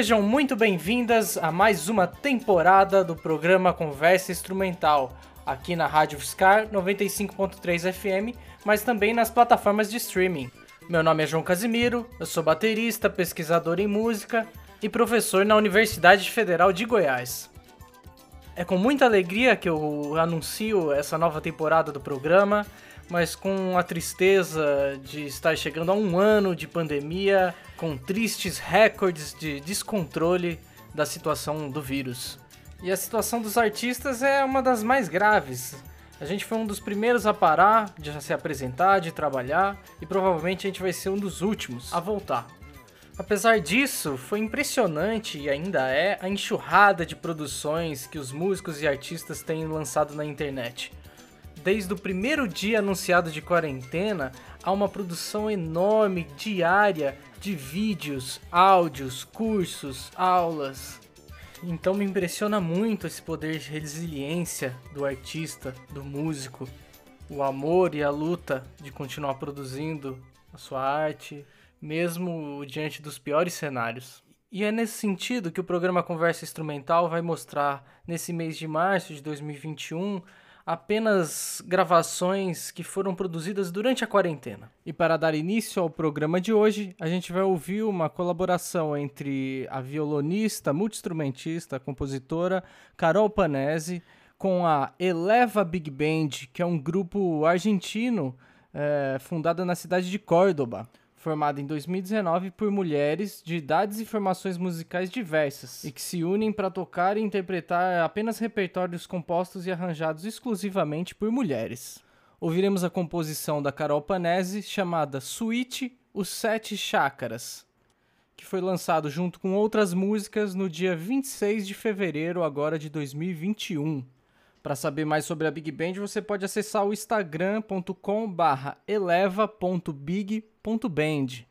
Sejam muito bem-vindas a mais uma temporada do programa Conversa Instrumental, aqui na Rádio Fiscar 95.3 FM, mas também nas plataformas de streaming. Meu nome é João Casimiro, eu sou baterista, pesquisador em música e professor na Universidade Federal de Goiás. É com muita alegria que eu anuncio essa nova temporada do programa, mas com a tristeza de estar chegando a um ano de pandemia, com tristes recordes de descontrole da situação do vírus. E a situação dos artistas é uma das mais graves. A gente foi um dos primeiros a parar de se apresentar, de trabalhar, e provavelmente a gente vai ser um dos últimos a voltar. Apesar disso, foi impressionante e ainda é a enxurrada de produções que os músicos e artistas têm lançado na internet. Desde o primeiro dia anunciado de quarentena, há uma produção enorme diária de vídeos, áudios, cursos, aulas. Então me impressiona muito esse poder de resiliência do artista, do músico, o amor e a luta de continuar produzindo a sua arte, mesmo diante dos piores cenários. E é nesse sentido que o programa Conversa Instrumental vai mostrar, nesse mês de março de 2021, apenas gravações que foram produzidas durante a quarentena. E para dar início ao programa de hoje, a gente vai ouvir uma colaboração entre a violonista, multiinstrumentista, compositora Carol Panese com a Eleva Big Band, que é um grupo argentino é, fundado na cidade de Córdoba formada em 2019 por mulheres de idades e formações musicais diversas e que se unem para tocar e interpretar apenas repertórios compostos e arranjados exclusivamente por mulheres. Ouviremos a composição da Carol Panese chamada Suite Os Sete Chácaras, que foi lançado junto com outras músicas no dia 26 de fevereiro agora de 2021. Para saber mais sobre a Big Band, você pode acessar o instagram.com/eleva.big.band.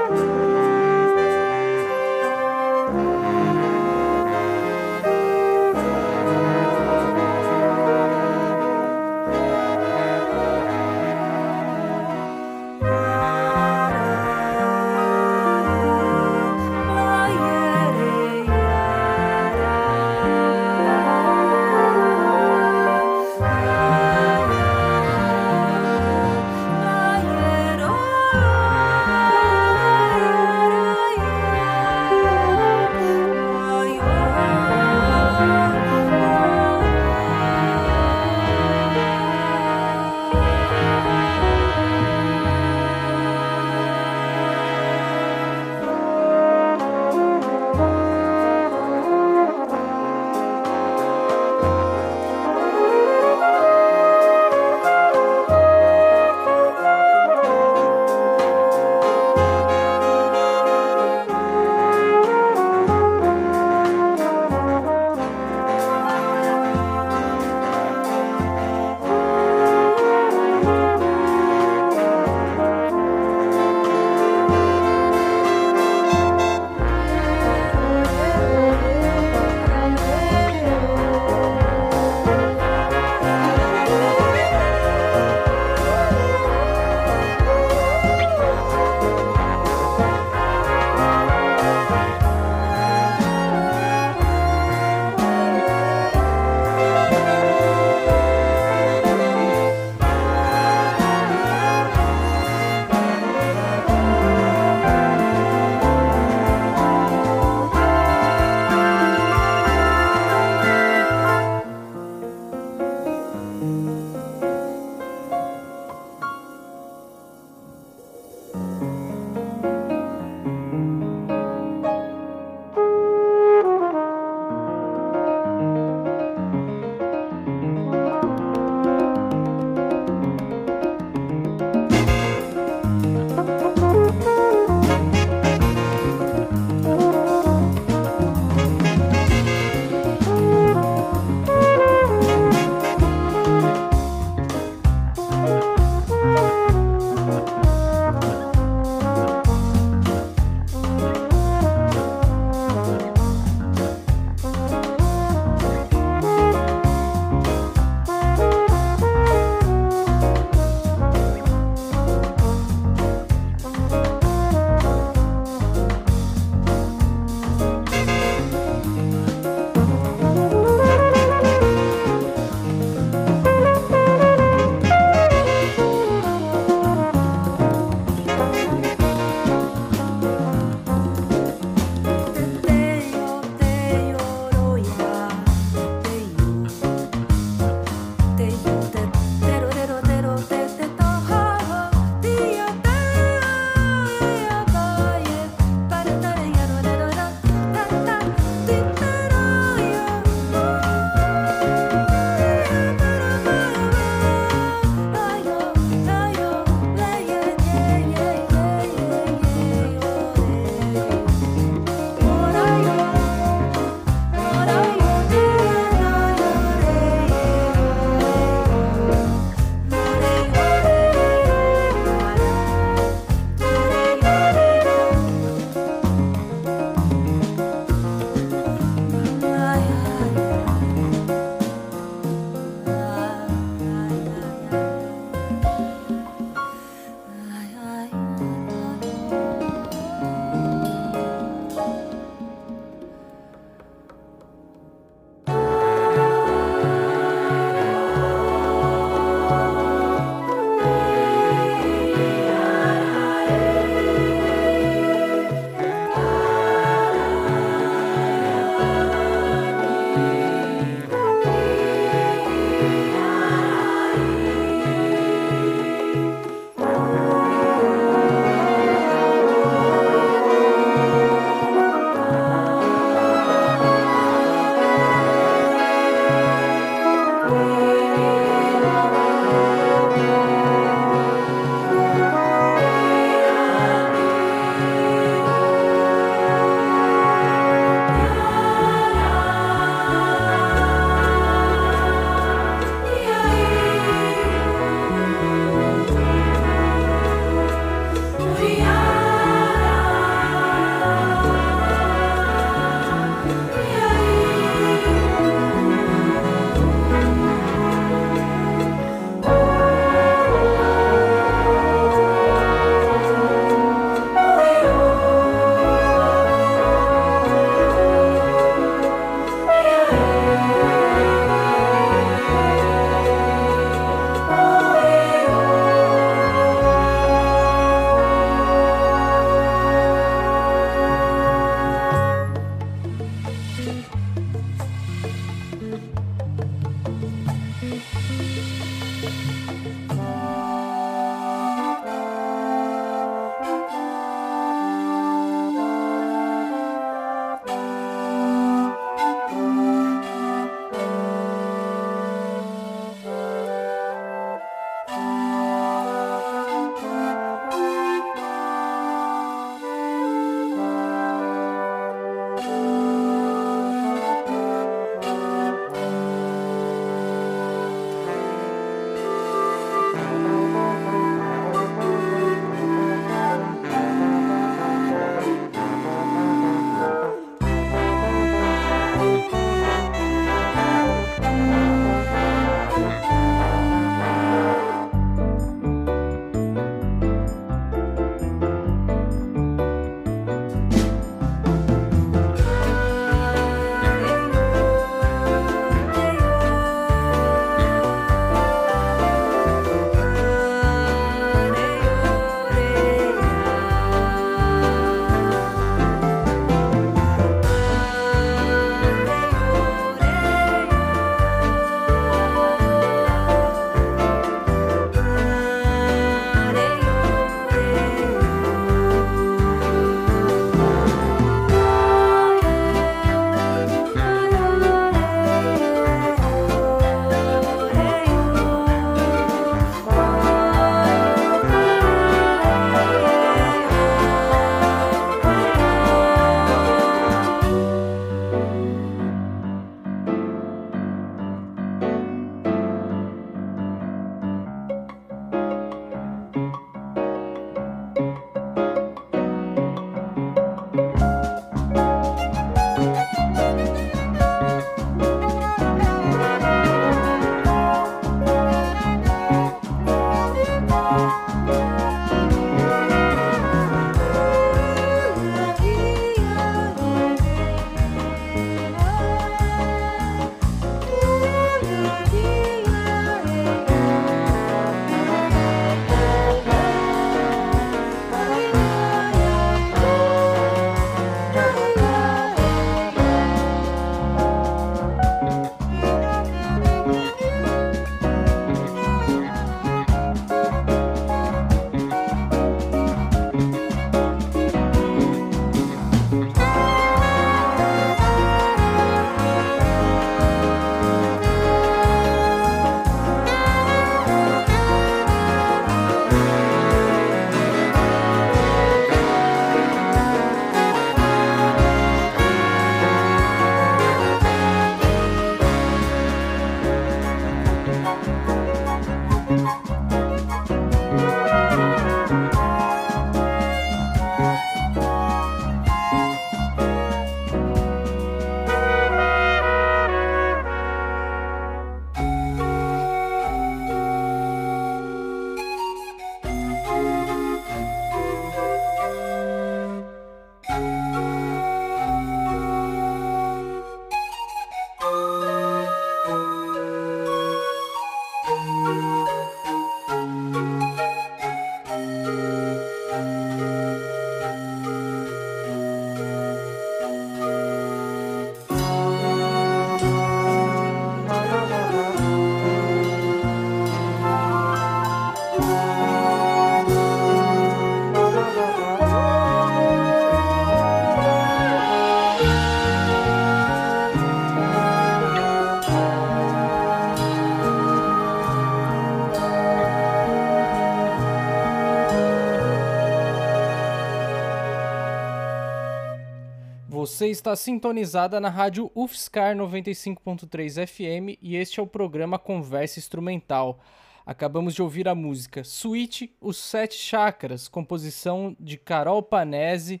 Está sintonizada na rádio UFSCar 95.3 FM e este é o programa Conversa Instrumental. Acabamos de ouvir a música Suite, Os Sete Chakras, composição de Carol Panese,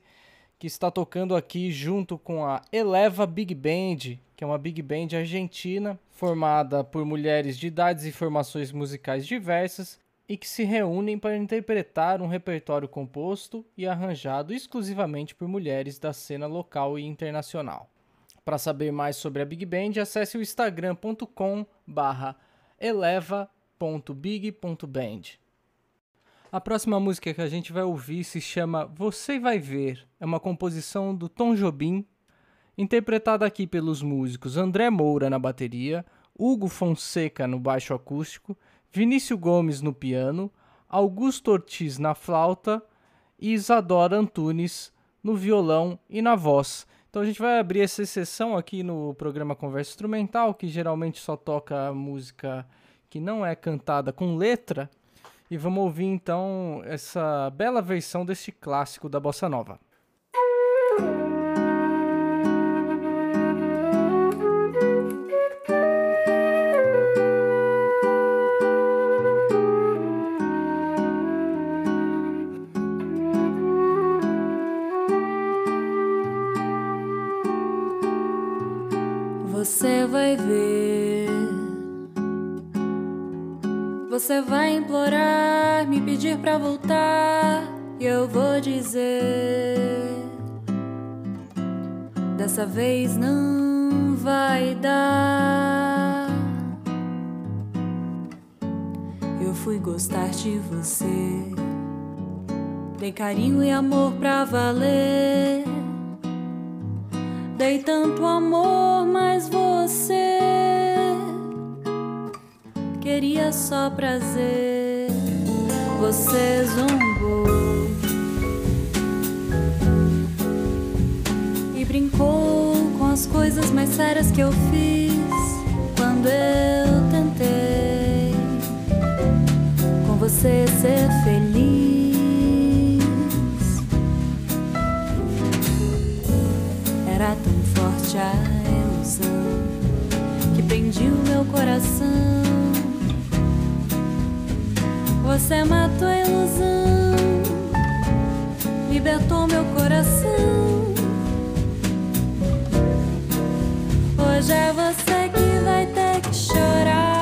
que está tocando aqui junto com a Eleva Big Band, que é uma big band argentina formada por mulheres de idades e formações musicais diversas e que se reúnem para interpretar um repertório composto e arranjado exclusivamente por mulheres da cena local e internacional. Para saber mais sobre a Big Band, acesse o instagram.com/eleva.big.band. A próxima música que a gente vai ouvir se chama Você Vai Ver. É uma composição do Tom Jobim, interpretada aqui pelos músicos André Moura na bateria, Hugo Fonseca no baixo acústico Vinícius Gomes no piano, Augusto Ortiz na flauta e Isadora Antunes no violão e na voz. Então a gente vai abrir essa sessão aqui no programa Conversa Instrumental, que geralmente só toca música que não é cantada com letra, e vamos ouvir então essa bela versão deste clássico da bossa nova. Você vai implorar, me pedir pra voltar, e eu vou dizer: Dessa vez não vai dar. Eu fui gostar de você, dei carinho e amor pra valer. Dei tanto amor, mas você queria só prazer. Você zombou e brincou com as coisas mais sérias que eu fiz quando eu tentei com você ser feliz. Era tão forte a ilusão que prendia o meu coração. Você matou a ilusão, libertou meu coração. Hoje é você que vai ter que chorar.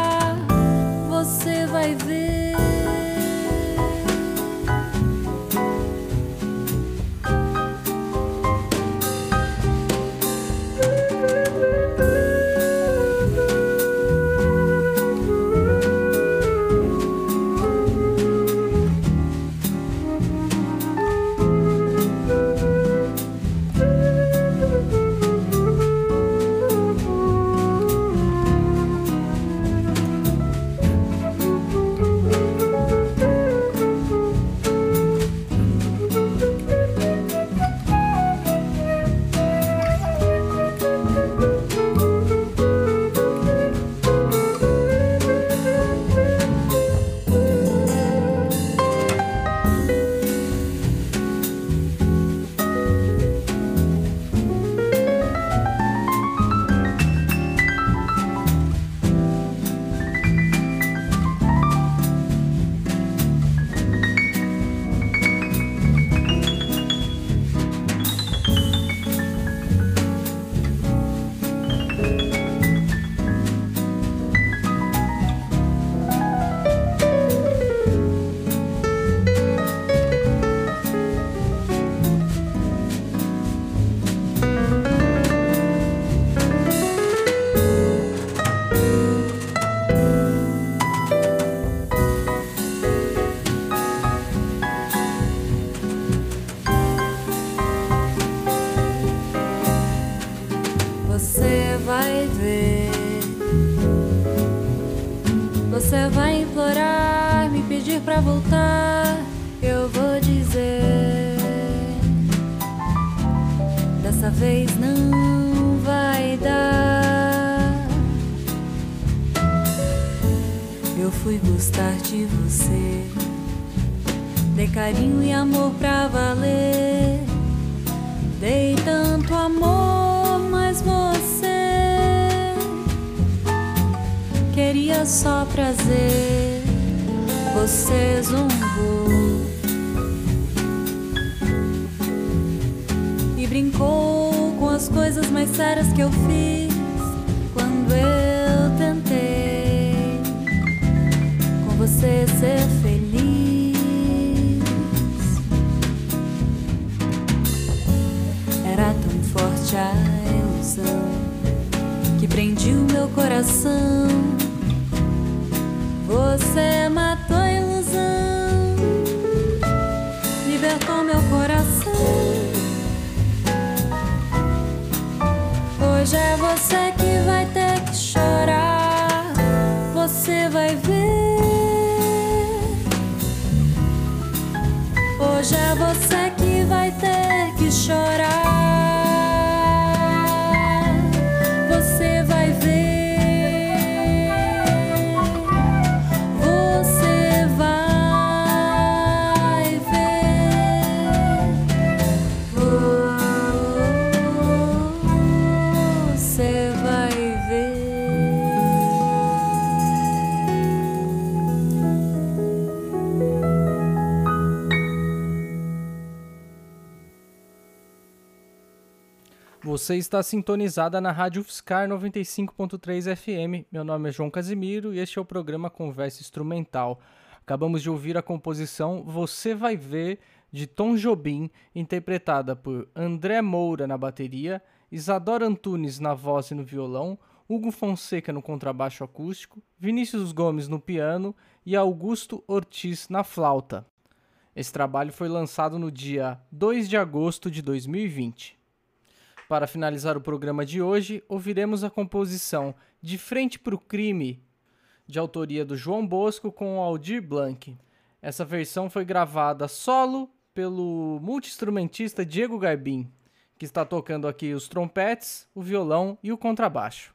pra voltar, eu vou dizer. Dessa vez não vai dar. Eu fui gostar de você. Dei carinho e amor pra valer. Dei tanto amor, mas você queria só prazer. Você zombou e brincou com as coisas mais sérias que eu fiz quando eu tentei com você ser feliz. Era tão forte a ilusão que prendia o meu coração. Você matou Você está sintonizada na Rádio UFSCar 95.3 FM. Meu nome é João Casimiro e este é o programa Conversa Instrumental. Acabamos de ouvir a composição Você Vai Ver, de Tom Jobim, interpretada por André Moura na bateria, Isadora Antunes na voz e no violão, Hugo Fonseca no contrabaixo acústico, Vinícius Gomes no piano e Augusto Ortiz na flauta. Esse trabalho foi lançado no dia 2 de agosto de 2020. Para finalizar o programa de hoje, ouviremos a composição De Frente para o Crime, de autoria do João Bosco com Aldir Blanc. Essa versão foi gravada solo pelo multiinstrumentista Diego Garbim, que está tocando aqui os trompetes, o violão e o contrabaixo.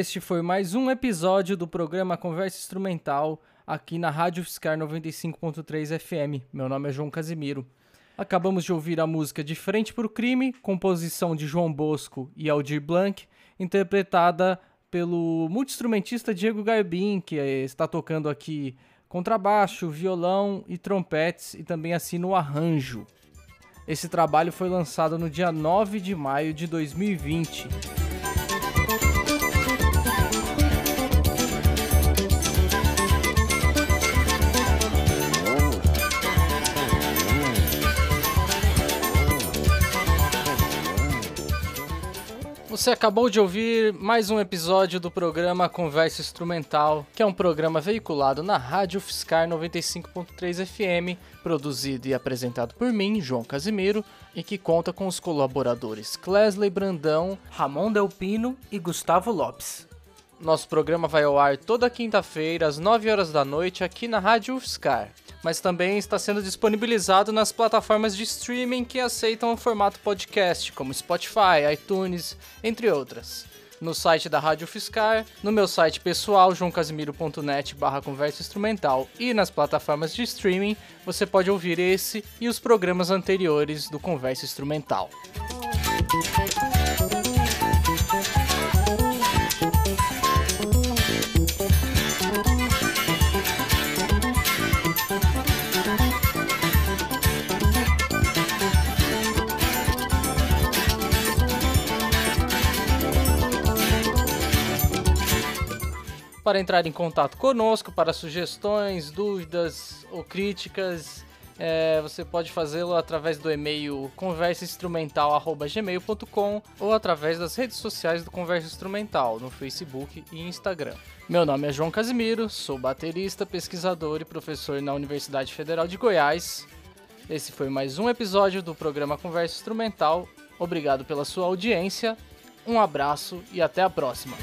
Este foi mais um episódio do programa Conversa Instrumental aqui na Rádio Fiscar 95.3 FM. Meu nome é João Casimiro. Acabamos de ouvir a música De Frente para o Crime, composição de João Bosco e Aldir Blanc, interpretada pelo multiinstrumentista Diego Garbim, que está tocando aqui contrabaixo, violão e trompetes e também assina o arranjo. Esse trabalho foi lançado no dia 9 de maio de 2020. Você acabou de ouvir mais um episódio do programa Conversa Instrumental, que é um programa veiculado na Rádio Fiscar 95.3 FM, produzido e apresentado por mim, João Casimiro, e que conta com os colaboradores Clesley Brandão, Ramon Delpino e Gustavo Lopes. Nosso programa vai ao ar toda quinta-feira, às 9 horas da noite, aqui na Rádio UFSCar mas também está sendo disponibilizado nas plataformas de streaming que aceitam o formato podcast, como Spotify, iTunes, entre outras. No site da Rádio Fiscar, no meu site pessoal, joãocasimiro.net barra conversa instrumental e nas plataformas de streaming, você pode ouvir esse e os programas anteriores do Conversa Instrumental. Para entrar em contato conosco para sugestões, dúvidas ou críticas. É, você pode fazê-lo através do e-mail conversainstrumental.gmail.com ou através das redes sociais do Conversa Instrumental, no Facebook e Instagram. Meu nome é João Casimiro, sou baterista, pesquisador e professor na Universidade Federal de Goiás. Esse foi mais um episódio do programa Conversa Instrumental. Obrigado pela sua audiência, um abraço e até a próxima.